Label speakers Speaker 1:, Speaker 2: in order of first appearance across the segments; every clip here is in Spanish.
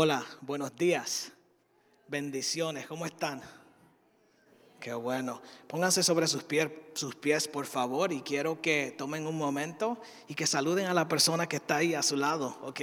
Speaker 1: Hola, buenos días. Bendiciones, ¿cómo están? Qué bueno. Pónganse sobre sus pies, sus pies, por favor, y quiero que tomen un momento y que saluden a la persona que está ahí a su lado, ¿ok?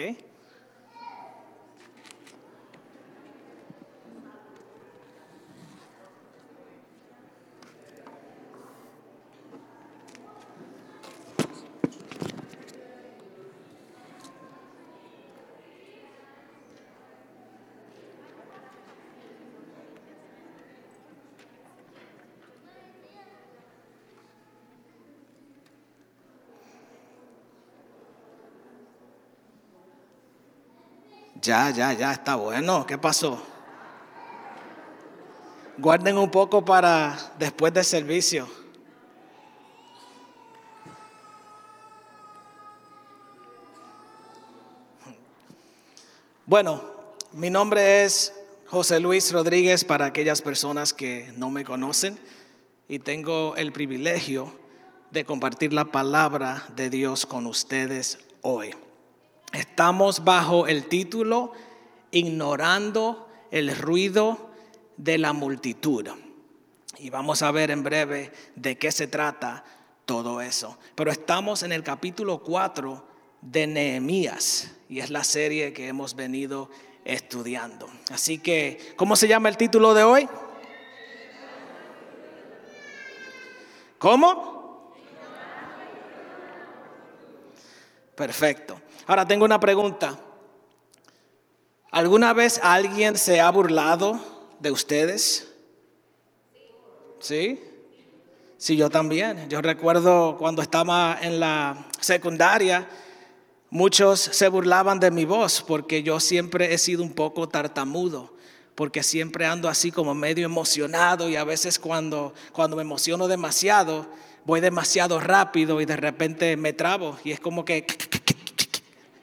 Speaker 1: Ya, ya, ya, está bueno. ¿Qué pasó? Guarden un poco para después del servicio. Bueno, mi nombre es José Luis Rodríguez para aquellas personas que no me conocen y tengo el privilegio de compartir la palabra de Dios con ustedes hoy. Estamos bajo el título Ignorando el ruido de la multitud. Y vamos a ver en breve de qué se trata todo eso. Pero estamos en el capítulo 4 de Nehemías y es la serie que hemos venido estudiando. Así que, ¿cómo se llama el título de hoy? ¿Cómo? Perfecto. Ahora tengo una pregunta. ¿Alguna vez alguien se ha burlado de ustedes? ¿Sí? Sí, yo también. Yo recuerdo cuando estaba en la secundaria, muchos se burlaban de mi voz porque yo siempre he sido un poco tartamudo, porque siempre ando así como medio emocionado y a veces cuando, cuando me emociono demasiado, voy demasiado rápido y de repente me trabo y es como que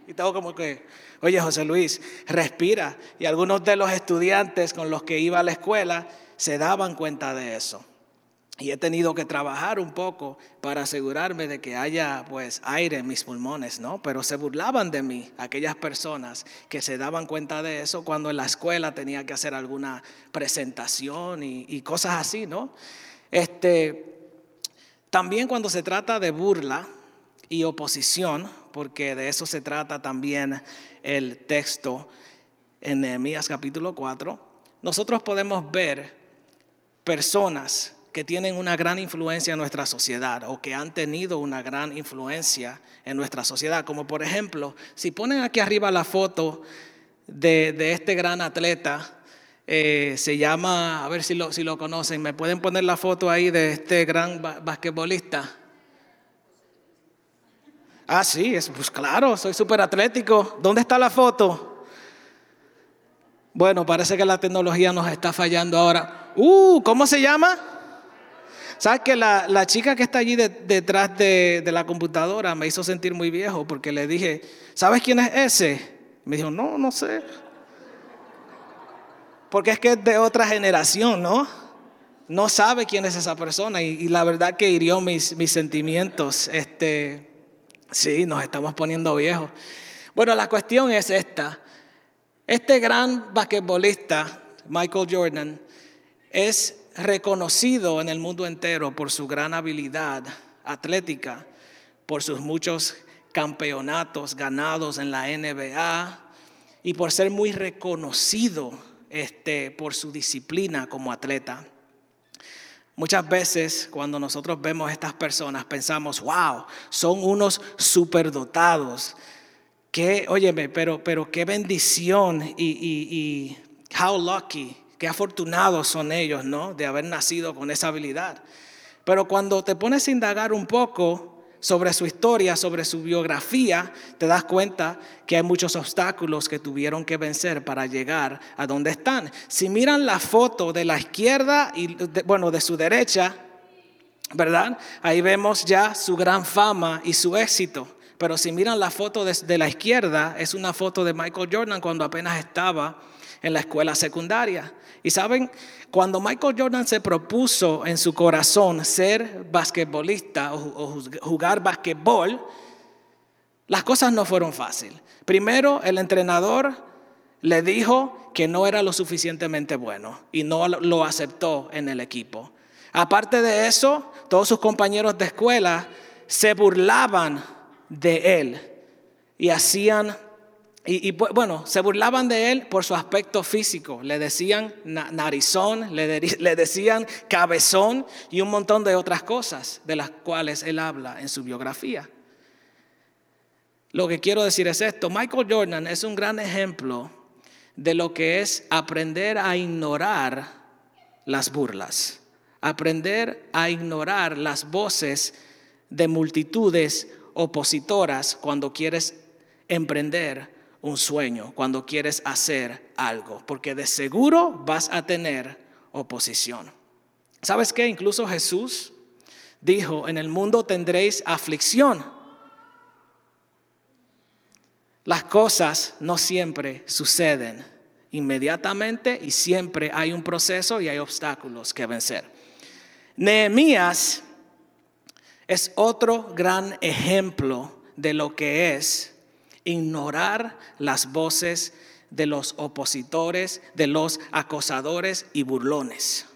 Speaker 1: y tengo como que, oye José Luis, respira. Y algunos de los estudiantes con los que iba a la escuela se daban cuenta de eso. Y he tenido que trabajar un poco para asegurarme de que haya pues aire en mis pulmones, ¿no? Pero se burlaban de mí aquellas personas que se daban cuenta de eso cuando en la escuela tenía que hacer alguna presentación y, y cosas así, ¿no? Este, también cuando se trata de burla y oposición, porque de eso se trata también el texto en Nehemías capítulo 4, nosotros podemos ver personas que tienen una gran influencia en nuestra sociedad o que han tenido una gran influencia en nuestra sociedad. Como por ejemplo, si ponen aquí arriba la foto de, este gran atleta, eh, se llama, a ver si lo, si lo conocen, me pueden poner la foto ahí de este gran basquetbolista. Ah, sí, es, pues claro, soy súper atlético. ¿Dónde está la foto? Bueno, parece que la tecnología nos está fallando ahora. Uh, ¿cómo se llama? ¿Sabes que la, chica que está allí detrás de, de, la computadora me hizo sentir muy viejo porque le dije, ¿sabes quién es ese? Me dijo, no, no sé. Porque es que es de otra generación, ¿no? No sabe quién es esa persona y, la verdad que hirió mis, mis sentimientos. Este, Sí, nos estamos poniendo viejos. Bueno, la cuestión es esta. Este gran basquetbolista, Michael Jordan, es reconocido en el mundo entero por su gran habilidad atlética, por sus muchos campeonatos ganados en la NBA y por ser muy reconocido este, por su disciplina como atleta. Muchas veces cuando nosotros vemos a estas personas pensamos, wow, son unos superdotados. Que, óyeme, pero, pero qué bendición y, y, y how lucky, qué afortunados son ellos, ¿no? De haber nacido con esa habilidad. Pero cuando te pones a indagar un poco, sobre su historia, sobre su biografía, te das cuenta que hay muchos obstáculos que tuvieron que vencer para llegar a donde están. Si miran la foto de la izquierda y, bueno, de su derecha, ¿verdad? Ahí vemos ya su gran fama y su éxito. Pero si miran la foto de la izquierda, es una foto de Michael Jordan cuando apenas estaba en la escuela secundaria. Y saben, cuando Michael Jordan se propuso en su corazón ser basquetbolista o, jugar basquetbol, las cosas no fueron fáciles. Primero, el entrenador le dijo que no era lo suficientemente bueno y no lo aceptó en el equipo. Aparte de eso, todos sus compañeros de escuela se burlaban de él y hacían, y, bueno, se burlaban de él por su aspecto físico. Le decían narizón, le, decían cabezón y un montón de otras cosas de las cuales él habla en su biografía. Lo que quiero decir es esto, Michael Jordan es un gran ejemplo de lo que es aprender a ignorar las burlas, aprender a ignorar las voces de multitudes opositoras cuando quieres emprender un sueño, cuando quieres hacer algo, porque de seguro vas a tener oposición. ¿Sabes qué? Incluso Jesús dijo, en el mundo tendréis aflicción. Las cosas no siempre suceden inmediatamente y siempre hay un proceso y hay obstáculos que vencer. Nehemías es otro gran ejemplo de lo que es ignorar las voces de los opositores, de los acosadores y burlones.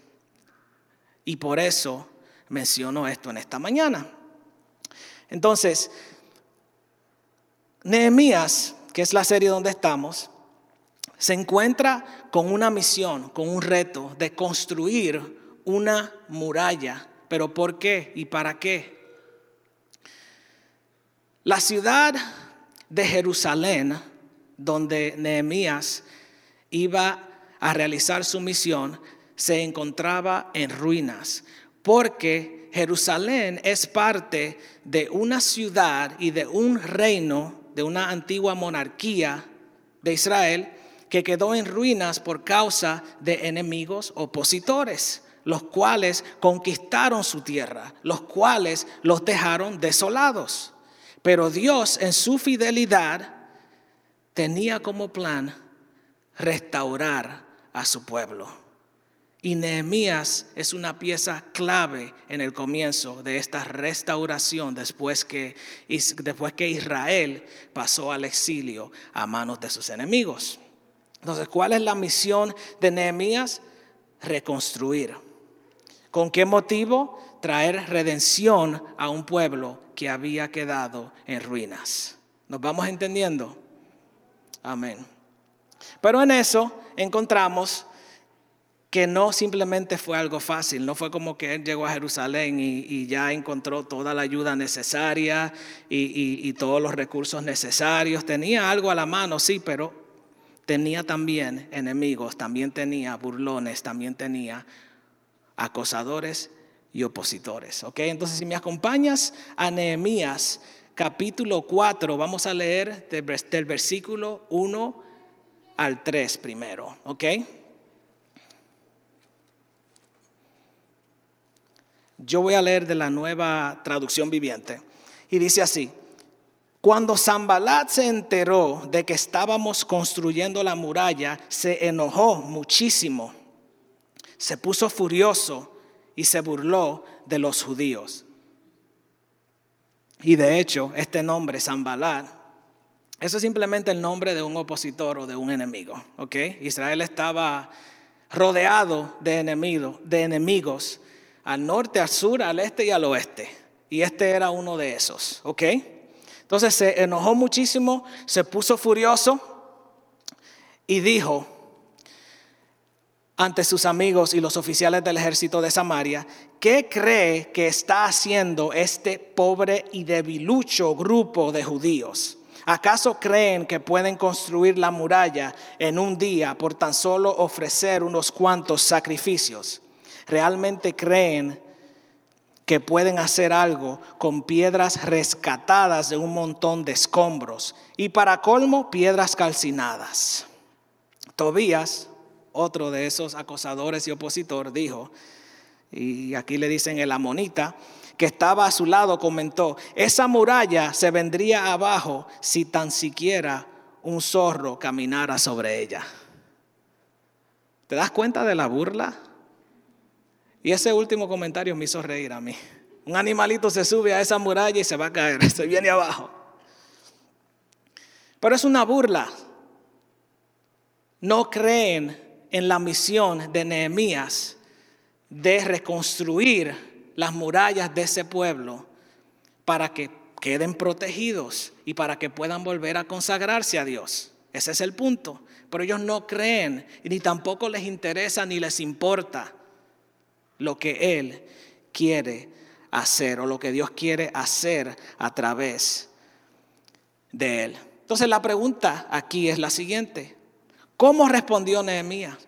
Speaker 1: Y por eso menciono esto en esta mañana. Entonces, Nehemías, que es la serie donde estamos, se encuentra con una misión, con un reto de construir una muralla. ¿Pero por qué y para qué? La ciudad de Jerusalén, donde Nehemías iba a realizar su misión, se encontraba en ruinas, porque Jerusalén es parte de una ciudad y de un reino de una antigua monarquía de Israel que quedó en ruinas por causa de enemigos opositores, los cuales conquistaron su tierra, los cuales los dejaron desolados. Pero Dios en su fidelidad tenía como plan restaurar a su pueblo. Y Nehemías es una pieza clave en el comienzo de esta restauración después que, después que Israel pasó al exilio a manos de sus enemigos. Entonces, ¿cuál es la misión de Nehemías? Reconstruir. ¿Con qué motivo? Traer redención a un pueblo que había quedado en ruinas. ¿Nos vamos entendiendo? Amén. Pero en eso encontramos que no simplemente fue algo fácil, no fue como que él llegó a Jerusalén y, ya encontró toda la ayuda necesaria y, todos los recursos necesarios. Tenía algo a la mano, sí, pero tenía también enemigos, también tenía burlones, también tenía acosadores y opositores. ¿ok? Entonces, si me acompañas a Nehemías capítulo 4, vamos a leer del versículo 1 al 3 primero. ¿ok? Yo voy a leer de la nueva traducción viviente. Y dice así, cuando Zambalat se enteró de que estábamos construyendo la muralla, se enojó muchísimo, se puso furioso y se burló de los judíos. Y de hecho, este nombre, Zambalat, eso es simplemente el nombre de un opositor o de un enemigo. Israel estaba rodeado de enemigos, de enemigos al norte, al sur, al este y al oeste. Y este era uno de esos, ¿ok? Entonces se enojó muchísimo, se puso furioso y dijo ante sus amigos y los oficiales del ejército de Samaria, ¿qué cree que está haciendo este pobre y debilucho grupo de judíos? ¿Acaso creen que pueden construir la muralla en un día por tan solo ofrecer unos cuantos sacrificios? realmente creen que pueden hacer algo con piedras rescatadas de un montón de escombros y para colmo piedras calcinadas. Tobías, otro de esos acosadores y opositor, dijo, y aquí le dicen el amonita, que estaba a su lado, comentó, esa muralla se vendría abajo si tan siquiera un zorro caminara sobre ella. ¿Te das cuenta de la burla? Y ese último comentario me hizo reír a mí. Un animalito se sube a esa muralla y se va a caer, se viene abajo. Pero es una burla. no creen en la misión de Nehemías de reconstruir las murallas de ese pueblo para que queden protegidos y para que puedan volver a consagrarse a Dios. Ese es el punto. Pero ellos no creen ni tampoco les interesa ni les importa lo que Él quiere hacer o lo que Dios quiere hacer a través de Él. Entonces la pregunta aquí es la siguiente. ¿Cómo respondió Nehemías?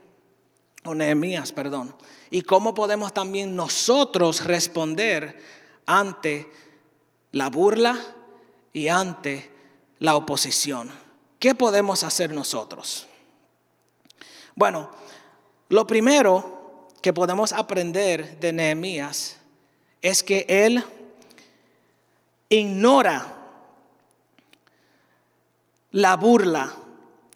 Speaker 1: O Nehemías, perdón. Y cómo podemos también nosotros responder ante la burla y ante la oposición. ¿Qué podemos hacer nosotros? Bueno, lo primero que podemos aprender de Nehemías es que él ignora la burla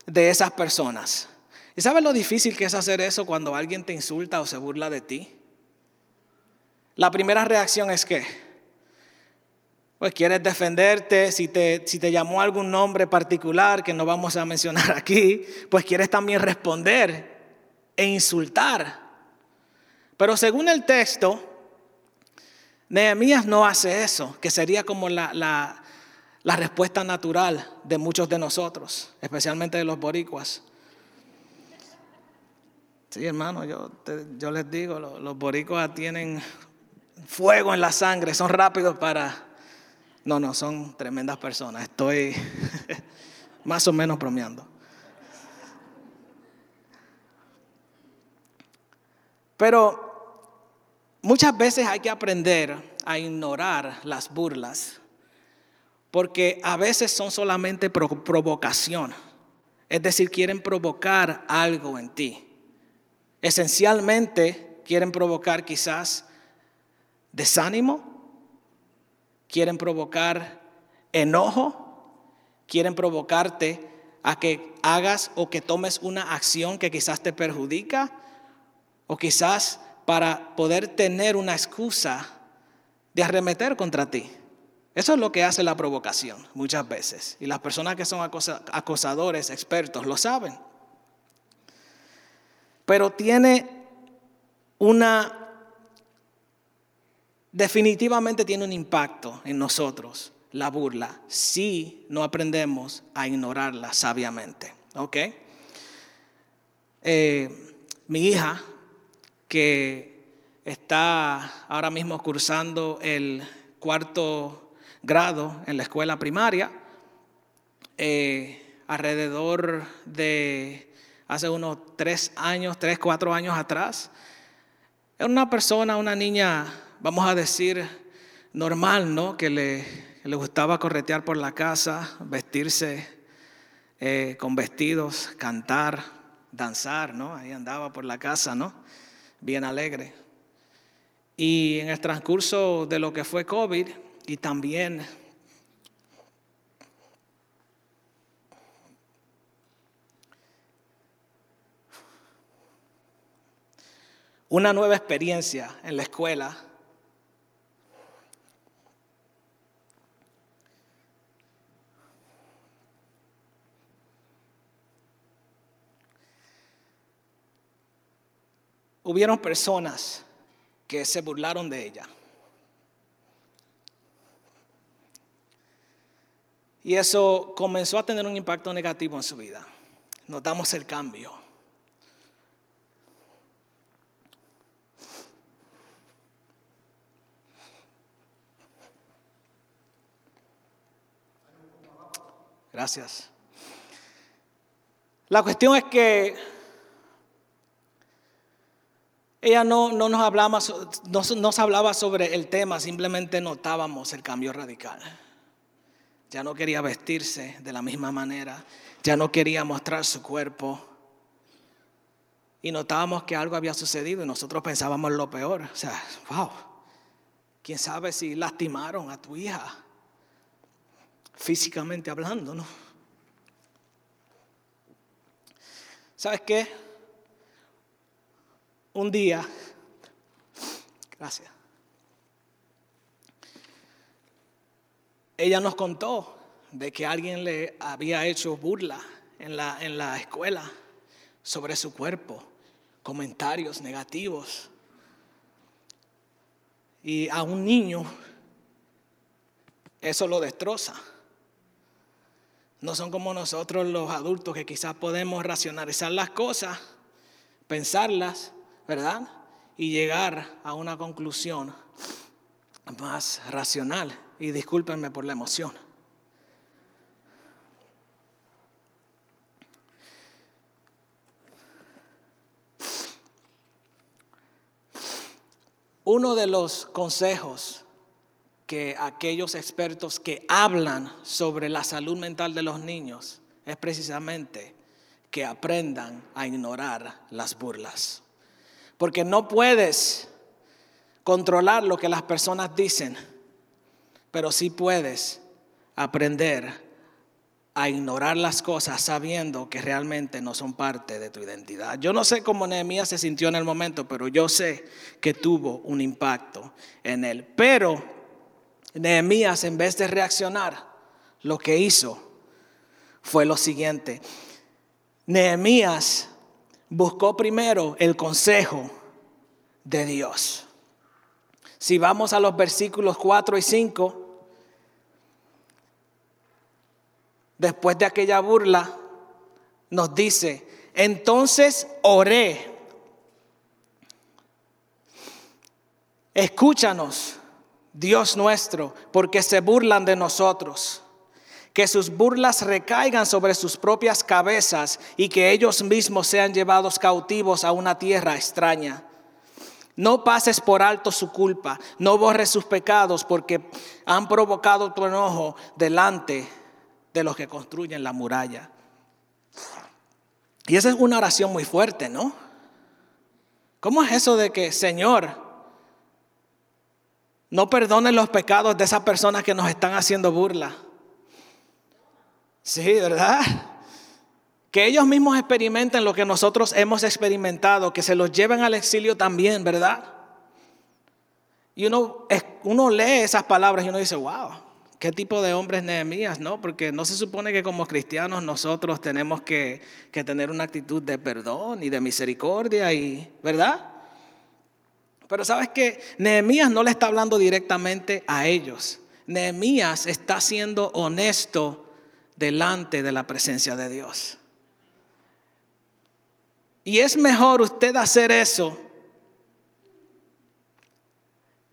Speaker 1: de esas personas. ¿Y sabes lo difícil que es hacer eso cuando alguien te insulta o se burla de ti? La primera reacción es que, pues quieres defenderte, si te, si te llamó algún nombre particular que no vamos a mencionar aquí, pues quieres también responder e insultar. Pero según el texto, Nehemías no hace eso, que sería como la, la, respuesta natural de muchos de nosotros, especialmente de los boricuas. Sí, hermano, yo, yo les digo, los, los boricuas tienen fuego en la sangre, son rápidos para... No, no, son tremendas personas. Estoy más o menos bromeando. Pero Muchas veces hay que aprender a ignorar las burlas, porque a veces son solamente provocación, es decir, quieren provocar algo en ti. Esencialmente quieren provocar quizás desánimo, quieren provocar enojo, quieren provocarte a que hagas o que tomes una acción que quizás te perjudica o quizás para poder tener una excusa de arremeter contra ti. Eso es lo que hace la provocación muchas veces. Y las personas que son acosadores, expertos, lo saben. Pero tiene una, definitivamente tiene un impacto en nosotros, la burla, si no aprendemos a ignorarla sabiamente. ¿Ok? Eh, mi hija que está ahora mismo cursando el cuarto grado en la escuela primaria, eh, alrededor de hace unos tres años, tres, cuatro años atrás. Es una persona, una niña, vamos a decir, normal, ¿no? Que le, le gustaba corretear por la casa, vestirse eh, con vestidos, cantar, danzar, ¿no? Ahí andaba por la casa, ¿no? bien alegre. Y en el transcurso de lo que fue COVID y también una nueva experiencia en la escuela, hubieron personas que se burlaron de ella. Y eso comenzó a tener un impacto negativo en su vida. Notamos el cambio. Gracias. La cuestión es que ella no, nos hablaba, no, hablaba sobre el tema, simplemente notábamos el cambio radical. Ya no quería vestirse de la misma manera, ya no quería mostrar su cuerpo. Y notábamos que algo había sucedido y nosotros pensábamos lo peor. O sea, wow, quién sabe si lastimaron a tu hija, físicamente hablando, ¿no? ¿Sabes qué? un día, gracias, ella nos contó de que alguien le había hecho burla en la, en la escuela sobre su cuerpo, comentarios negativos. Y a un niño eso lo destroza. No son como nosotros los adultos que quizás podemos racionalizar las cosas, pensarlas, ¿verdad? Y llegar a una conclusión más racional. Y discúlpenme por la emoción. Uno de los consejos que aquellos expertos que hablan sobre la salud mental de los niños es precisamente que aprendan a ignorar las burlas. Porque no puedes controlar lo que las personas dicen, pero sí puedes aprender a ignorar las cosas sabiendo que realmente no son parte de tu identidad. Yo no sé cómo Nehemías se sintió en el momento, pero yo sé que tuvo un impacto en él. Pero Nehemías, en vez de reaccionar, lo que hizo fue lo siguiente. Nehemías buscó primero el consejo de Dios. Si vamos a los versículos 4 y 5, después de aquella burla, nos dice, entonces oré, escúchanos, Dios nuestro, porque se burlan de nosotros. Que sus burlas recaigan sobre sus propias cabezas y que ellos mismos sean llevados cautivos a una tierra extraña. No pases por alto su culpa, no borres sus pecados porque han provocado tu enojo delante de los que construyen la muralla. Y esa es una oración muy fuerte, ¿no? ¿Cómo es eso de que, Señor, no perdones los pecados de esas personas que nos están haciendo burla? Sí, ¿verdad? Que ellos mismos experimenten lo que nosotros hemos experimentado, que se los lleven al exilio también, ¿verdad? Y uno, uno lee esas palabras y uno dice, wow, ¿Qué tipo de hombre es Nehemías? No, porque no se supone que como cristianos nosotros tenemos que, que tener una actitud de perdón y de misericordia, y, ¿verdad? Pero sabes que Nehemías no le está hablando directamente a ellos. Nehemías está siendo honesto delante de la presencia de Dios. Y es mejor usted hacer eso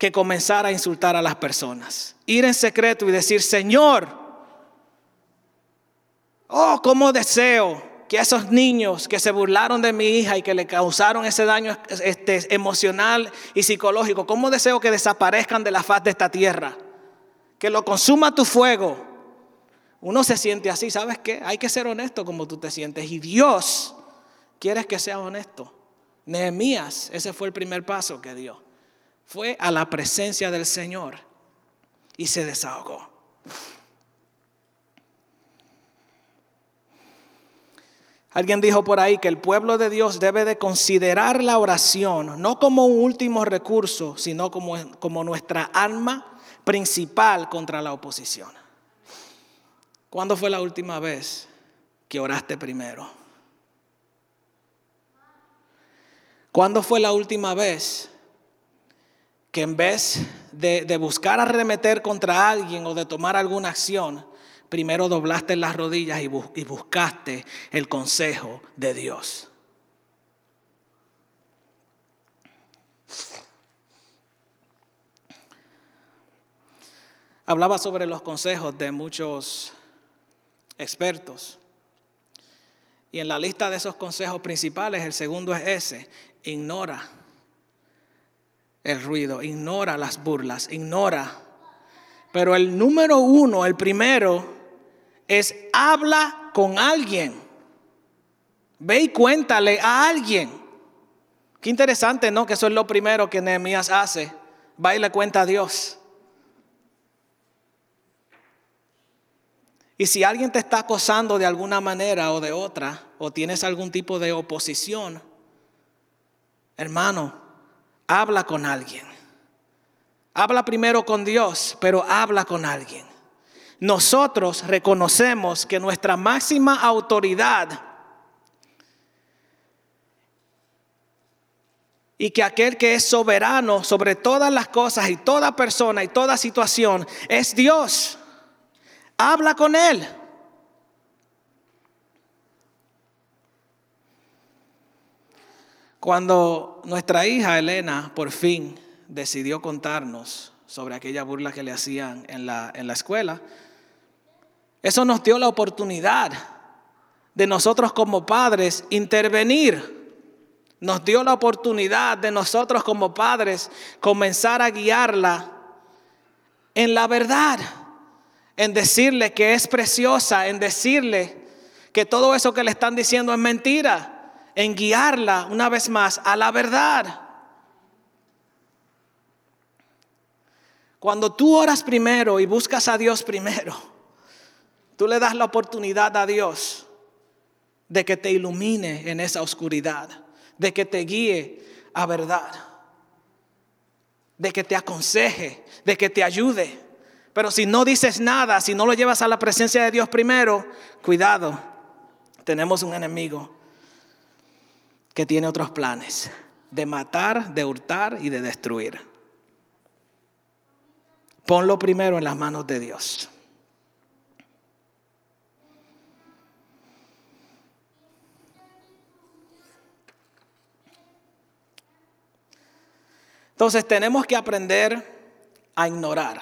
Speaker 1: que comenzar a insultar a las personas. Ir en secreto y decir, Señor, oh, cómo deseo que esos niños que se burlaron de mi hija y que le causaron ese daño este, emocional y psicológico, cómo deseo que desaparezcan de la faz de esta tierra, que lo consuma tu fuego. Uno se siente así, ¿sabes qué? Hay que ser honesto como tú te sientes y Dios quiere que seas honesto. Nehemías, ese fue el primer paso que dio fue a la presencia del Señor y se desahogó. Alguien dijo por ahí que el pueblo de Dios debe de considerar la oración no como un último recurso, sino como, como nuestra arma principal contra la oposición. ¿Cuándo fue la última vez que oraste primero? ¿Cuándo fue la última vez que en vez de, buscar arremeter contra alguien o de tomar alguna acción, primero doblaste las rodillas y, y buscaste el consejo de Dios. Hablaba sobre los consejos de muchos expertos. Y en la lista de esos consejos principales, el segundo es ese, ignora el ruido, ignora las burlas, ignora. Pero el número uno, el primero, es habla con alguien. Ve y cuéntale a alguien. Qué interesante, ¿no? Que eso es lo primero que Nehemías hace. Va y le cuenta a Dios. Y si alguien te está acosando de alguna manera o de otra, o tienes algún tipo de oposición, hermano, habla con alguien. Habla primero con Dios, pero habla con alguien. Nosotros reconocemos que nuestra máxima autoridad y que aquel que es soberano sobre todas las cosas y toda persona y toda situación es Dios. Habla con Él. Cuando nuestra hija Elena por fin decidió contarnos sobre aquella burla que le hacían en la, en la escuela, eso nos dio la oportunidad de nosotros como padres intervenir. Nos dio la oportunidad de nosotros como padres comenzar a guiarla en la verdad, en decirle que es preciosa, en decirle que todo eso que le están diciendo es mentira, en guiarla una vez más a la verdad. Cuando tú oras primero y buscas a Dios primero, tú le das la oportunidad a Dios de que te ilumine en esa oscuridad de que te guíe a verdad, de que te aconseje, de que te ayude. Pero si no dices nada, si no lo llevas a la presencia de Dios primero, cuidado, tenemos un enemigo que tiene otros planes de matar, de hurtar y de destruir. Ponlo primero en las manos de Dios. Entonces tenemos que aprender a ignorar.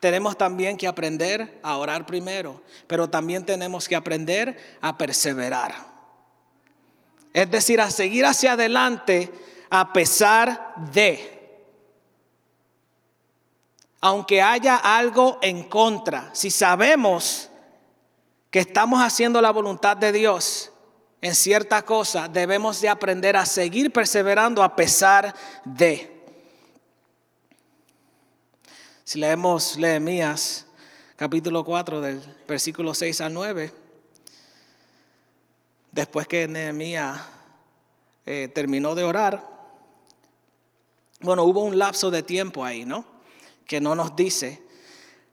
Speaker 1: Tenemos también que aprender a orar primero, pero también tenemos que aprender a perseverar. Es decir, a seguir hacia adelante a pesar de. Aunque haya algo en contra, si sabemos que estamos haciendo la voluntad de Dios, en cierta cosa, debemos de aprender a seguir perseverando a pesar de. Si leemos Nehemías capítulo 4 del versículo 6 a 9, después que Nehemías eh, terminó de orar, bueno, hubo un lapso de tiempo ahí, ¿no? Que no nos dice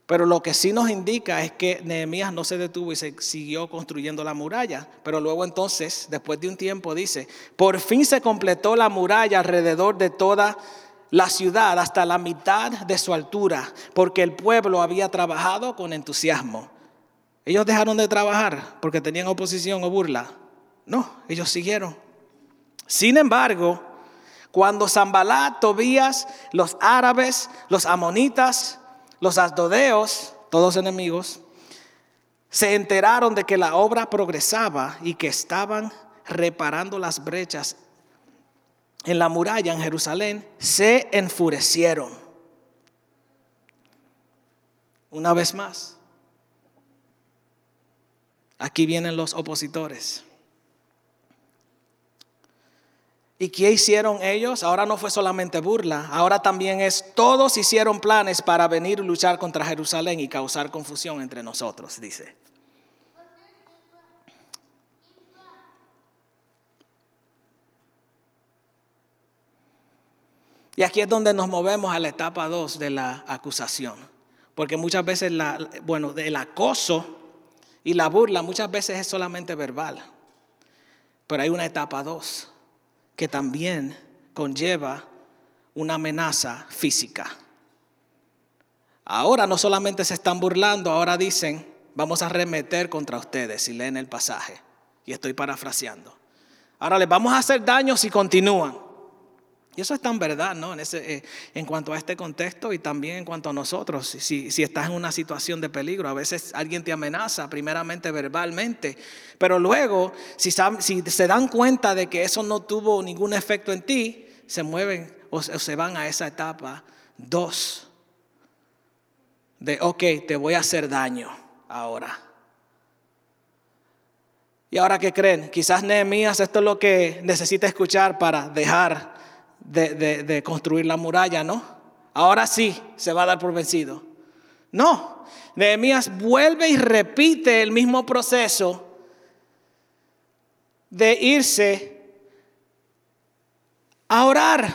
Speaker 1: pero lo que sí nos indica es que Nehemías no se detuvo y se siguió construyendo la muralla. Pero luego entonces, después de un tiempo, dice, por fin se completó la muralla alrededor de toda la ciudad hasta la mitad de su altura, porque el pueblo había trabajado con entusiasmo. Ellos dejaron de trabajar porque tenían oposición o burla. No, ellos siguieron. Sin embargo, cuando Zambalat, Tobías, los árabes, los amonitas, los asdodeos, todos enemigos, se enteraron de que la obra progresaba y que estaban reparando las brechas en la muralla en Jerusalén, se enfurecieron. Una vez más, aquí vienen los opositores. ¿Y qué hicieron ellos? Ahora no fue solamente burla, ahora también es, todos hicieron planes para venir y luchar contra Jerusalén y causar confusión entre nosotros, dice. Y aquí es donde nos movemos a la etapa 2 de la acusación. Porque muchas veces, la, bueno, el acoso y la burla muchas veces es solamente verbal. Pero hay una etapa 2 que también conlleva una amenaza física. Ahora no solamente se están burlando, ahora dicen, vamos a remeter contra ustedes, si leen el pasaje. Y estoy parafraseando. Ahora les vamos a hacer daño si continúan. Y eso es tan verdad, ¿no? En, ese, eh, en cuanto a este contexto y también en cuanto a nosotros. Si, si estás en una situación de peligro, a veces alguien te amenaza, primeramente verbalmente, pero luego, si, si se dan cuenta de que eso no tuvo ningún efecto en ti, se mueven o se van a esa etapa dos. De, ok, te voy a hacer daño ahora. ¿Y ahora qué creen? Quizás Nehemías esto es lo que necesita escuchar para dejar de, construir la muralla, ¿no? Ahora sí se va a dar por vencido. No, Nehemías vuelve y repite el mismo proceso de irse a orar,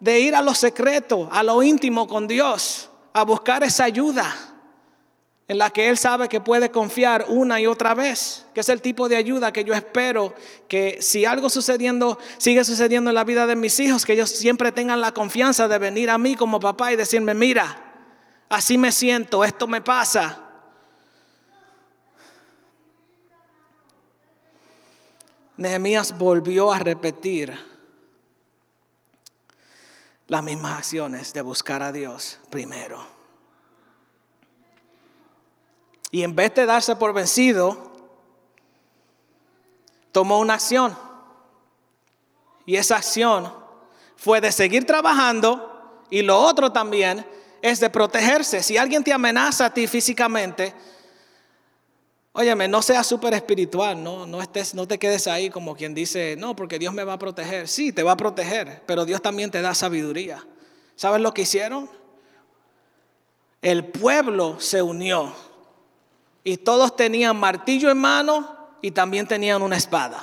Speaker 1: de ir a lo secreto, a lo íntimo con Dios, a buscar esa ayuda, en la que Él sabe que puede confiar una y otra vez, que es el tipo de ayuda que yo espero que si algo sucediendo, sigue sucediendo en la vida de mis hijos, que ellos siempre tengan la confianza de venir a mí como papá y decirme, mira, así me siento, esto me pasa. Nehemías volvió a repetir las mismas acciones de buscar a Dios primero. Y en vez de darse por vencido, tomó una acción. Y esa acción fue de seguir trabajando y lo otro también es de protegerse. Si alguien te amenaza a ti físicamente, óyeme, no seas súper espiritual, ¿no? No, estés, no te quedes ahí como quien dice, no, porque Dios me va a proteger. Sí, te va a proteger, pero Dios también te da sabiduría. ¿Sabes lo que hicieron? El pueblo se unió y todos tenían martillo en mano y también tenían una espada.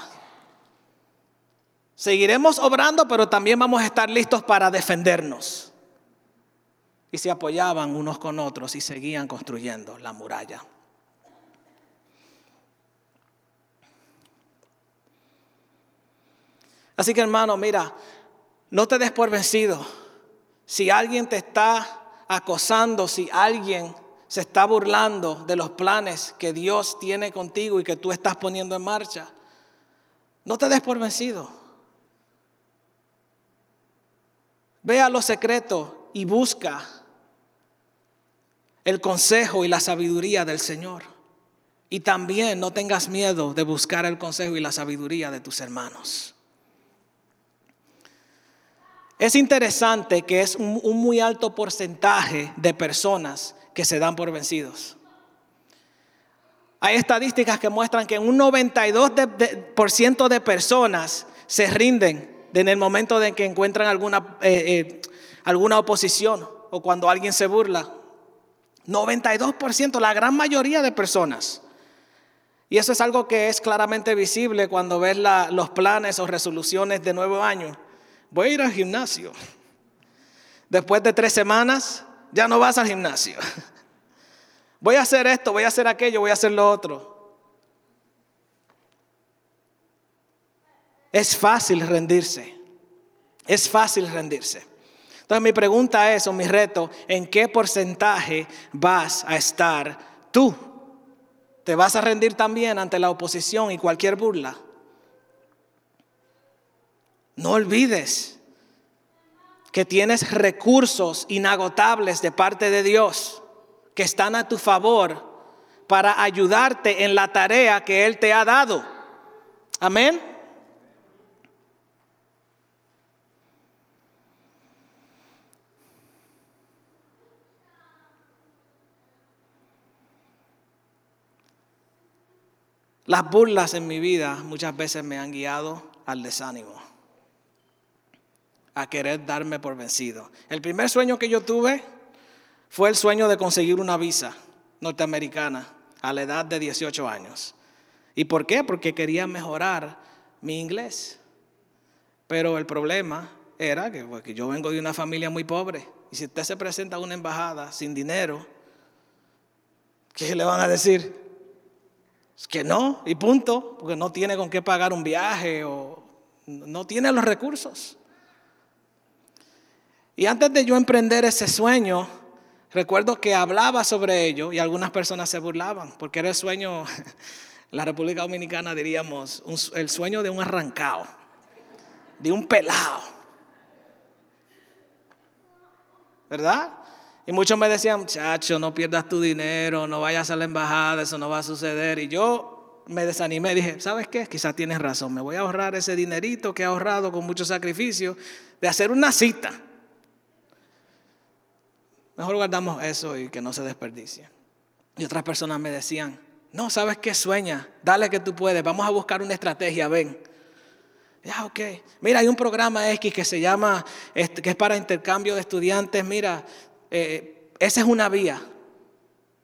Speaker 1: Seguiremos obrando, pero también vamos a estar listos para defendernos. Y se apoyaban unos con otros y seguían construyendo la muralla. Así que hermano, mira, no te des por vencido. Si alguien te está acosando, si alguien se está burlando de los planes que Dios tiene contigo y que tú estás poniendo en marcha, no te des por vencido. Ve a lo secreto y busca el consejo y la sabiduría del Señor. Y también no tengas miedo de buscar el consejo y la sabiduría de tus hermanos. Es interesante que es un, muy alto porcentaje de personas que se dan por vencidos. Hay estadísticas que muestran que un 92% de, personas se rinden en el momento de que encuentran alguna, eh, eh, alguna oposición o cuando alguien se burla. 92%, la gran mayoría de personas. Y eso es algo que es claramente visible cuando ves los planes o resoluciones de nuevo año. Voy a ir al gimnasio. Después de tres semanas, ya no vas al gimnasio. Voy a hacer esto, voy a hacer aquello, voy a hacer lo otro. Es fácil rendirse. Es fácil rendirse. Entonces mi pregunta es, o mi reto, ¿en qué porcentaje vas a estar tú? ¿Te vas a rendir también ante la oposición y cualquier burla? No olvides que tienes recursos inagotables de parte de Dios que están a tu favor para ayudarte en la tarea que Él te ha dado. Amén. Las burlas en mi vida muchas veces me han guiado al desánimo a querer darme por vencido. El primer sueño que yo tuve fue el sueño de conseguir una visa norteamericana a la edad de 18 años. ¿Y por qué? Porque quería mejorar mi inglés. Pero el problema era que, pues, yo vengo de una familia muy pobre. Y si usted se presenta a una embajada sin dinero, ¿qué le van a decir? Es que no, y punto, porque no tiene con qué pagar un viaje o no tiene los recursos. Y antes de yo emprender ese sueño, recuerdo que hablaba sobre ello y algunas personas se burlaban, porque era el sueño, la República Dominicana diríamos, el sueño de un arrancado, de un pelado. ¿Verdad? Y muchos me decían, muchacho, no pierdas tu dinero, no vayas a la embajada, eso no va a suceder. Y yo me desanimé, dije, ¿sabes qué? Quizás tienes razón, me voy a ahorrar ese dinerito que he ahorrado con mucho sacrificio de hacer una cita Mejor guardamos eso y que no se desperdicie. Y otras personas me decían, no, ¿sabes qué sueña? Dale que tú puedes, vamos a buscar una estrategia, ven. Ya, ok. Mira, hay un programa X que se llama, este, que es para intercambio de estudiantes. Mira, eh, esa es una vía.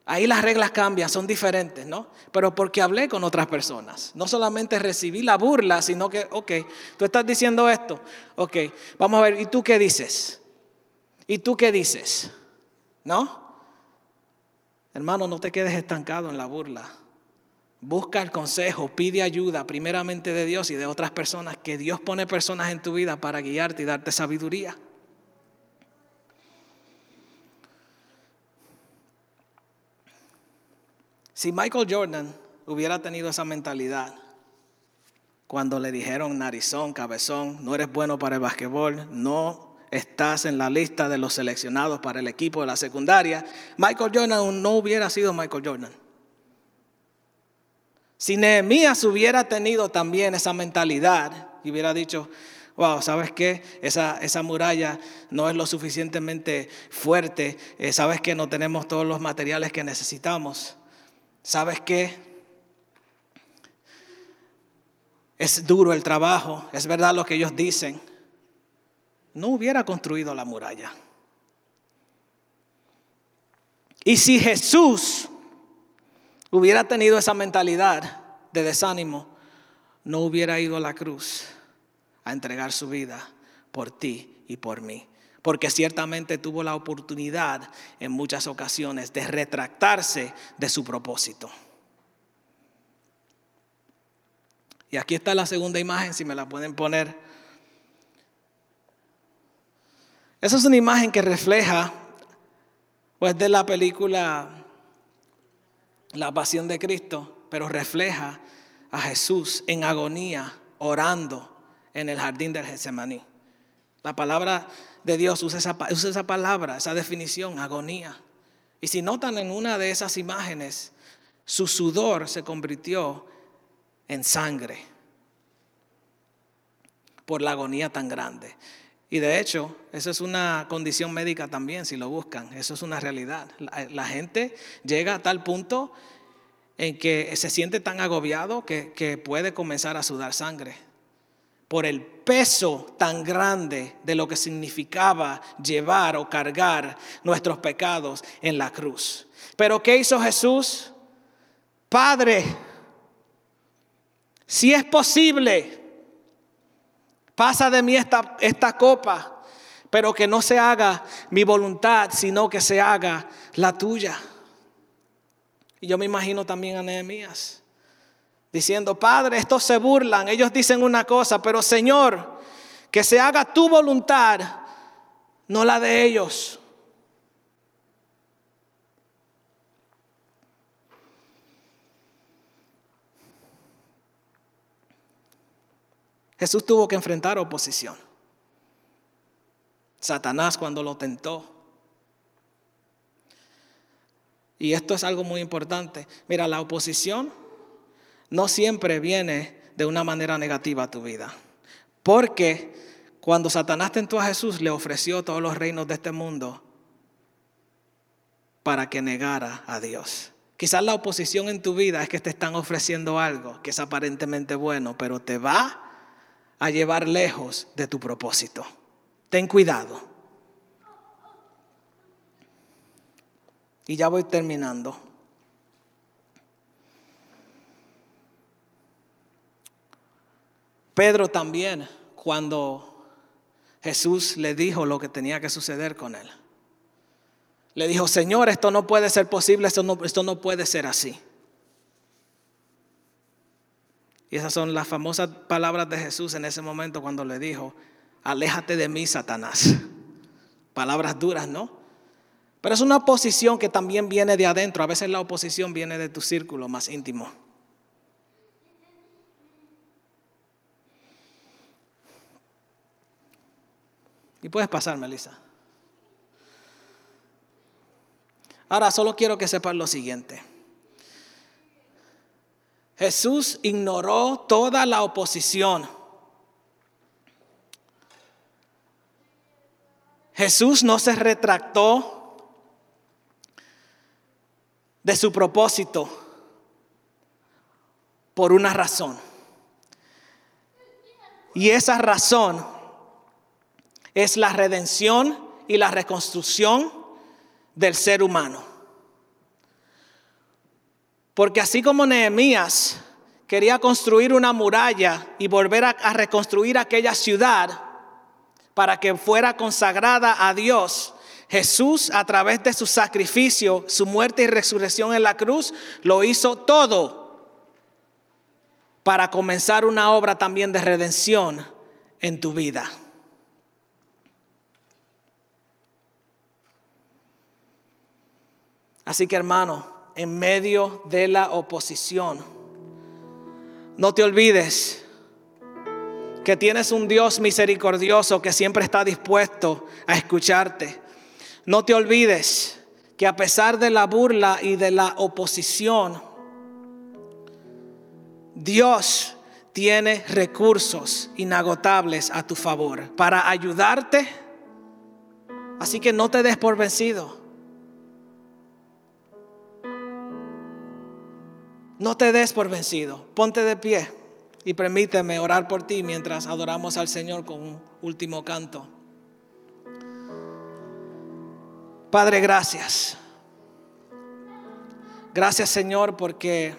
Speaker 1: Ahí las reglas cambian, son diferentes, ¿no? Pero porque hablé con otras personas. No solamente recibí la burla, sino que, ok, tú estás diciendo esto. Ok, vamos a ver, ¿y tú qué dices? ¿Y tú qué dices? ¿No? Hermano, no te quedes estancado en la burla. Busca el consejo, pide ayuda primeramente de Dios y de otras personas, que Dios pone personas en tu vida para guiarte y darte sabiduría. Si Michael Jordan hubiera tenido esa mentalidad cuando le dijeron narizón, cabezón, no eres bueno para el basquetbol, no estás en la lista de los seleccionados para el equipo de la secundaria, Michael Jordan no hubiera sido Michael Jordan. Si Nehemías hubiera tenido también esa mentalidad y hubiera dicho, wow, ¿sabes qué? Esa, esa muralla no es lo suficientemente fuerte, eh, ¿sabes que no tenemos todos los materiales que necesitamos? ¿Sabes qué? Es duro el trabajo, es verdad lo que ellos dicen. No hubiera construido la muralla. Y si Jesús hubiera tenido esa mentalidad de desánimo, no hubiera ido a la cruz a entregar su vida por ti y por mí porque ciertamente tuvo la oportunidad en muchas ocasiones de retractarse de su propósito. Y aquí está la segunda imagen, si me la pueden poner. Esa es una imagen que refleja, pues, de la película La Pasión de Cristo, pero refleja a Jesús en agonía, orando en el jardín del Getsemaní. La palabra de Dios usa esa, usa esa palabra, esa definición, agonía. Y si notan en una de esas imágenes, su sudor se convirtió en sangre por la agonía tan grande. Y de hecho, eso es una condición médica también, si lo buscan, eso es una realidad. La, gente llega a tal punto en que se siente tan agobiado que, que puede comenzar a sudar sangre por el peso tan grande de lo que significaba llevar o cargar nuestros pecados en la cruz. Pero ¿qué hizo Jesús? Padre, si es posible, pasa de mí esta, esta copa, pero que no se haga mi voluntad, sino que se haga la tuya. Y yo me imagino también a Nehemías diciendo, Padre, estos se burlan, ellos dicen una cosa, pero Señor, que se haga tu voluntad, no la de ellos. Jesús tuvo que enfrentar oposición. Satanás cuando lo tentó. Y esto es algo muy importante. Mira, la oposición no siempre viene de una manera negativa a tu vida. Porque cuando Satanás tentó a Jesús, le ofreció todos los reinos de este mundo para que negara a Dios. Quizás la oposición en tu vida es que te están ofreciendo algo que es aparentemente bueno, pero te va a llevar lejos de tu propósito. Ten cuidado. Y ya voy terminando. Pedro también, cuando Jesús le dijo lo que tenía que suceder con él. Le dijo, Señor, esto no puede ser posible, esto no, esto no puede ser así. Y esas son las famosas palabras de Jesús en ese momento cuando le dijo, aléjate de mí, Satanás. Palabras duras, ¿no? Pero es una oposición que también viene de adentro. A veces la oposición viene de tu círculo más íntimo. Y puedes pasar, Melissa. Ahora solo quiero que sepan lo siguiente. Jesús ignoró toda la oposición. Jesús no se retractó de su propósito por una razón. Y esa razón es la redención y la reconstrucción del ser humano. Porque así como Nehemías quería construir una muralla y volver a, reconstruir aquella ciudad para que fuera consagrada a Dios, Jesús, a través de su sacrificio, su muerte y resurrección en la cruz, lo hizo todo para comenzar una obra también de redención en tu vida. Así que hermano, en medio de la oposición, no te olvides que tienes un Dios misericordioso que siempre está dispuesto a escucharte. No te olvides que a pesar de la burla y de la oposición, Dios tiene recursos inagotables a tu favor para ayudarte. Así que no te des por vencido. No te des por vencido. Ponte de pie y permíteme orar por ti mientras adoramos al Señor con un último canto. Padre, gracias. Gracias Señor porque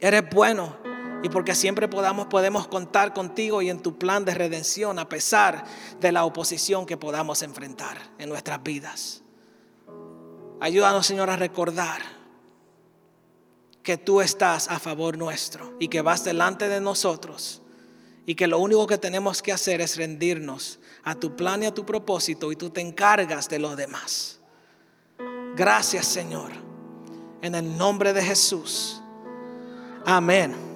Speaker 1: eres bueno y porque siempre podamos, podemos contar contigo y en tu plan de redención a pesar de la oposición que podamos enfrentar en nuestras vidas. Ayúdanos Señor a recordar que tú estás a favor nuestro y que vas delante de nosotros y que lo único que tenemos que hacer es rendirnos a tu plan y a tu propósito y tú te encargas de lo demás. Gracias Señor, en el nombre de Jesús. Amén.